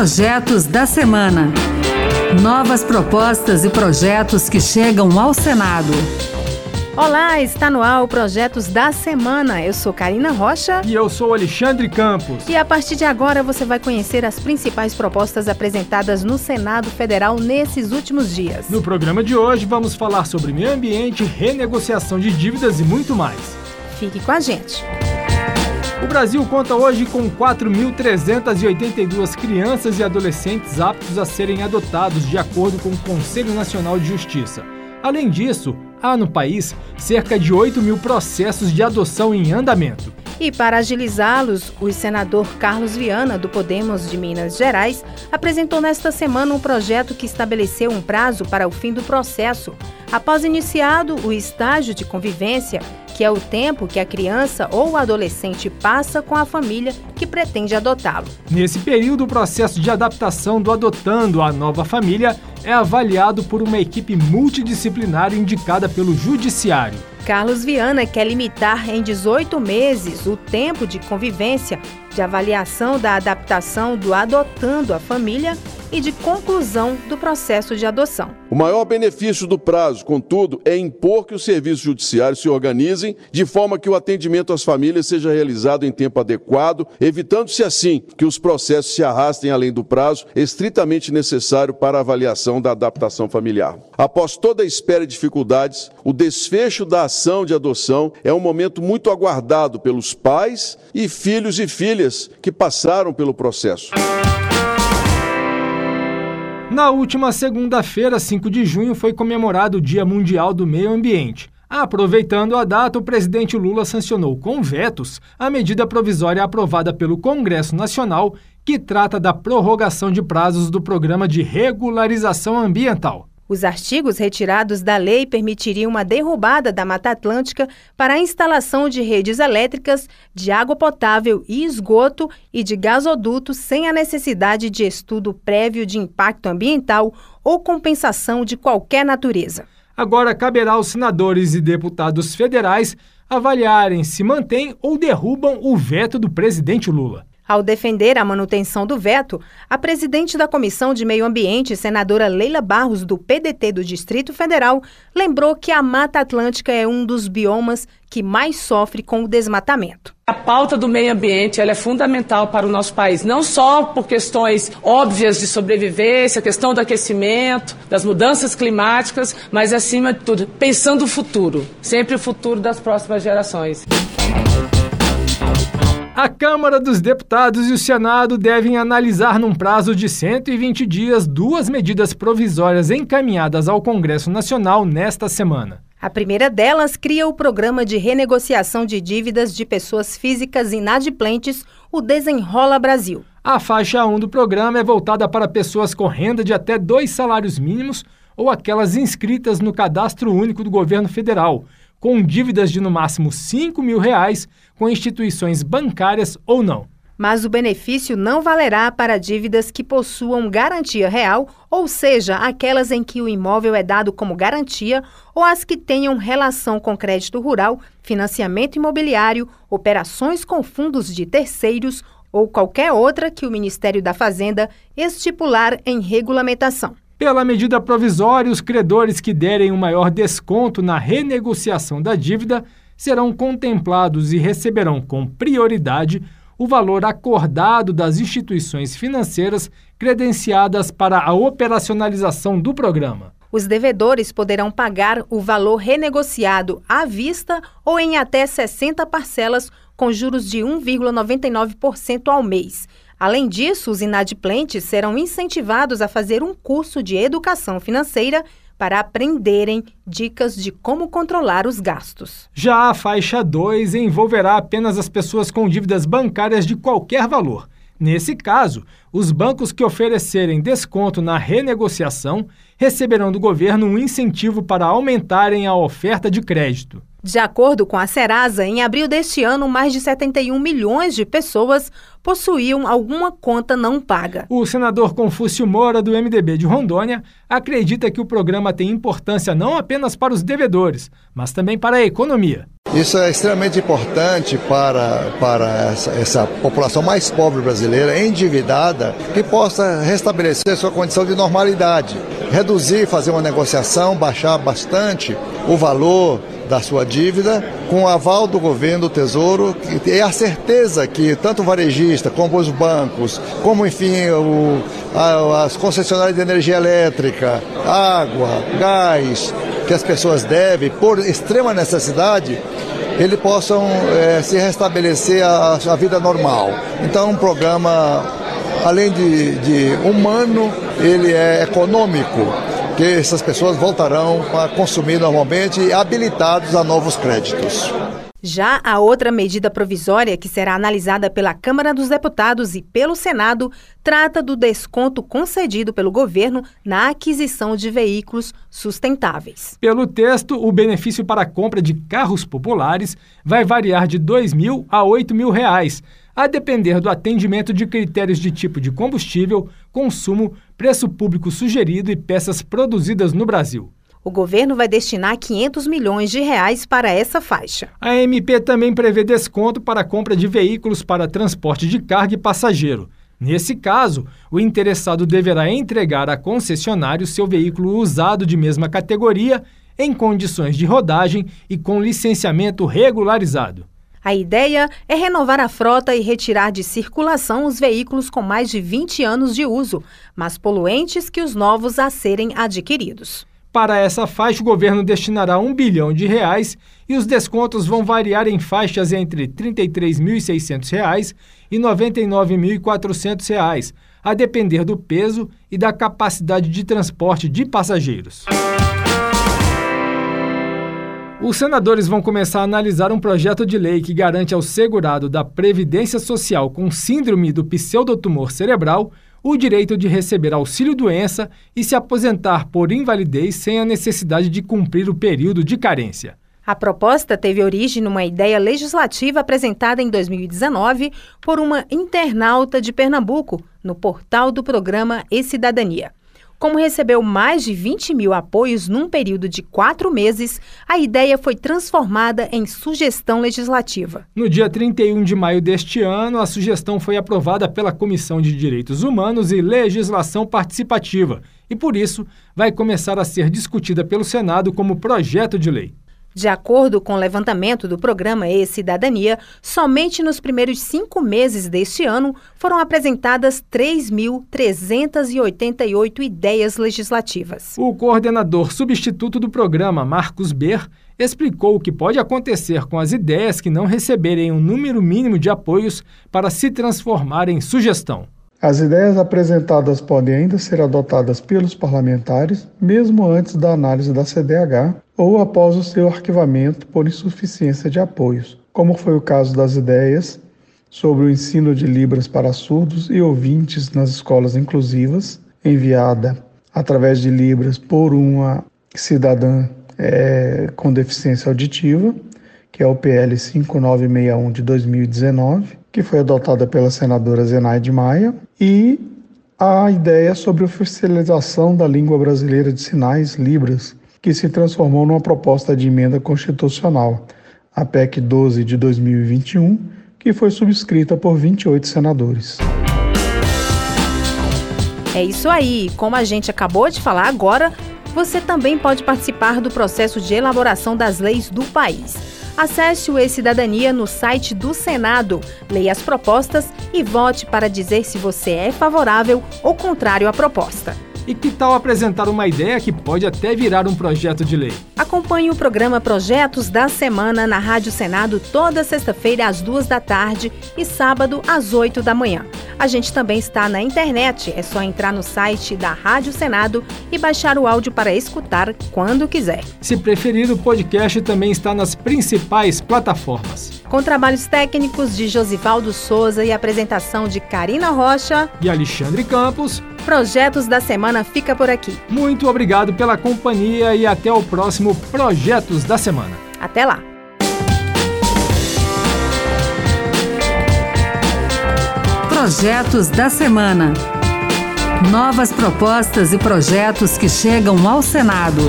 Projetos da Semana. Novas propostas e projetos que chegam ao Senado. Olá, está no ar o Projetos da Semana. Eu sou Karina Rocha. E eu sou Alexandre Campos. E a partir de agora você vai conhecer as principais propostas apresentadas no Senado Federal nesses últimos dias. No programa de hoje vamos falar sobre meio ambiente, renegociação de dívidas e muito mais. Fique com a gente. O Brasil conta hoje com 4.382 crianças e adolescentes aptos a serem adotados, de acordo com o Conselho Nacional de Justiça. Além disso, há no país cerca de 8 mil processos de adoção em andamento. E para agilizá-los, o senador Carlos Viana, do Podemos de Minas Gerais, apresentou nesta semana um projeto que estabeleceu um prazo para o fim do processo, após iniciado o estágio de convivência que é o tempo que a criança ou o adolescente passa com a família que pretende adotá-lo. Nesse período, o processo de adaptação do adotando à nova família é avaliado por uma equipe multidisciplinar indicada pelo Judiciário. Carlos Viana quer limitar em 18 meses o tempo de convivência, de avaliação da adaptação do adotando a família e de conclusão do processo de adoção. O maior benefício do prazo, contudo, é impor que os serviços judiciários se organizem de forma que o atendimento às famílias seja realizado em tempo adequado, evitando-se assim que os processos se arrastem além do prazo estritamente necessário para a avaliação da adaptação familiar. Após toda a espera e dificuldades, o desfecho da ação de adoção é um momento muito aguardado pelos pais e filhos e filhas que passaram pelo processo. Na última segunda-feira, 5 de junho, foi comemorado o Dia Mundial do Meio Ambiente. Aproveitando a data, o presidente Lula sancionou com vetos a medida provisória aprovada pelo Congresso Nacional que trata da prorrogação de prazos do Programa de Regularização Ambiental. Os artigos retirados da lei permitiriam uma derrubada da Mata Atlântica para a instalação de redes elétricas, de água potável e esgoto e de gasodutos sem a necessidade de estudo prévio de impacto ambiental ou compensação de qualquer natureza. Agora caberá aos senadores e deputados federais avaliarem se mantêm ou derrubam o veto do presidente Lula. Ao defender a manutenção do veto, a presidente da Comissão de Meio Ambiente, senadora Leila Barros, do PDT do Distrito Federal, lembrou que a Mata Atlântica é um dos biomas que mais sofre com o desmatamento. A pauta do meio ambiente é fundamental para o nosso país, não só por questões óbvias de sobrevivência, questão do aquecimento, das mudanças climáticas, mas acima de tudo, pensando o futuro, sempre o futuro das próximas gerações. A Câmara dos Deputados e o Senado devem analisar num prazo de 120 dias duas medidas provisórias encaminhadas ao Congresso Nacional nesta semana. A primeira delas cria o Programa de Renegociação de Dívidas de Pessoas Físicas Inadimplentes, o Desenrola Brasil. A faixa 1 do programa é voltada para pessoas com renda de até dois salários mínimos ou aquelas inscritas no Cadastro Único do Governo Federal, com dívidas de no máximo 5 mil reais com instituições bancárias ou não. Mas o benefício não valerá para dívidas que possuam garantia real, ou seja, aquelas em que o imóvel é dado como garantia, ou as que tenham relação com crédito rural, financiamento imobiliário, operações com fundos de terceiros ou qualquer outra que o Ministério da Fazenda estipular em regulamentação. Pela medida provisória, os credores que derem um maior desconto na renegociação da dívida serão contemplados e receberão com prioridade o valor acordado das instituições financeiras credenciadas para a operacionalização do programa. Os devedores poderão pagar o valor renegociado à vista ou em até 60 parcelas com juros de 1,99% ao mês Além disso, os inadimplentes serão incentivados a fazer um curso de educação financeira para aprenderem dicas de como controlar os gastos. Já a faixa 2 envolverá apenas as pessoas com dívidas bancárias de qualquer valor. Nesse caso, os bancos que oferecerem desconto na renegociação receberão do governo um incentivo para aumentarem a oferta de crédito. De acordo com a Serasa, em abril deste ano, mais de 71 milhões de pessoas possuíam alguma conta não paga. O senador Confúcio Moura, do MDB de Rondônia, acredita que o programa tem importância não apenas para os devedores, mas também para a economia. Isso é extremamente importante para, para essa, essa, população mais pobre brasileira, endividada, que possa restabelecer sua condição de normalidade, reduzir, fazer uma negociação, baixar bastante o valor da sua dívida, com o aval do governo, do Tesouro, e a certeza que tanto o varejista, como os bancos, como, enfim, o, a, as concessionárias de energia elétrica, água, gás, que as pessoas devem, por extrema necessidade, eles possam é, se restabelecer a, a, vida normal. Então, um programa, além de, de humano, ele é econômico que essas pessoas voltarão a consumir normalmente habilitados a novos créditos. Já a outra medida provisória, que será analisada pela Câmara dos Deputados e pelo Senado, trata do desconto concedido pelo governo na aquisição de veículos sustentáveis. Pelo texto, o benefício para a compra de carros populares vai variar de R$ 2 mil a 8 mil reais, a depender do atendimento de critérios de tipo de combustível, consumo, preço público sugerido e peças produzidas no Brasil. O governo vai destinar 500 milhões de reais para essa faixa. A MP também prevê desconto para a compra de veículos para transporte de carga e passageiro. Nesse caso, o interessado deverá entregar a concessionário seu veículo usado de mesma categoria, em condições de rodagem e com licenciamento regularizado. A ideia é renovar a frota e retirar de circulação os veículos com mais de 20 anos de uso, mais poluentes que os novos a serem adquiridos. Para essa faixa, o governo destinará um bilhão de reais e os descontos vão variar em faixas entre R$ 33.600 e R$ 99.400, a depender do peso e da capacidade de transporte de passageiros. Os senadores vão começar a analisar um projeto de lei que garante ao segurado da Previdência Social com síndrome do pseudotumor cerebral o direito de receber auxílio-doença e se aposentar por invalidez sem a necessidade de cumprir o período de carência. A proposta teve origem numa ideia legislativa apresentada em 2019 por uma internauta de Pernambuco no portal do programa E Cidadania. Como recebeu mais de 20 mil apoios num período de quatro meses, a ideia foi transformada em sugestão legislativa. No dia 31 de maio deste ano, a sugestão foi aprovada pela Comissão de Direitos Humanos e Legislação Participativa e, por isso, vai começar a ser discutida pelo Senado como projeto de lei. De acordo com o levantamento do programa E-Cidadania, somente nos primeiros cinco meses deste ano foram apresentadas 3.388 ideias legislativas. O coordenador substituto do programa, Marcos Ber, explicou o que pode acontecer com as ideias que não receberem um número mínimo de apoios para se transformar em sugestão. As ideias apresentadas podem ainda ser adotadas pelos parlamentares, mesmo antes da análise da CDH ou após o seu arquivamento por insuficiência de apoios, como foi o caso das ideias sobre o ensino de Libras para surdos e ouvintes nas escolas inclusivas, enviada através de Libras por uma cidadã é, com deficiência auditiva, que é o PL 5961 de 2019, que foi adotada pela senadora Zenaide Maia, e a ideia sobre oficialização da língua brasileira de sinais, Libras, que se transformou numa proposta de emenda constitucional, a PEC 12 de 2021, que foi subscrita por 28 senadores. É isso aí. Como a gente acabou de falar agora, você também pode participar do processo de elaboração das leis do país. Acesse o E-Cidadania no site do Senado, leia as propostas e vote para dizer se você é favorável ou contrário à proposta. E que tal apresentar uma ideia que pode até virar um projeto de lei? Acompanhe o programa Projetos da Semana na Rádio Senado toda sexta-feira às duas da tarde e sábado às oito da manhã. A gente também está na internet, é só entrar no site da Rádio Senado e baixar o áudio para escutar quando quiser. Se preferir, o podcast também está nas principais plataformas. Com trabalhos técnicos de Josivaldo Souza e apresentação de Karina Rocha e Alexandre Campos, Projetos da Semana fica por aqui. Muito obrigado pela companhia e até o próximo Projetos da Semana. Até lá! Projetos da Semana. Novas propostas e projetos que chegam ao Senado.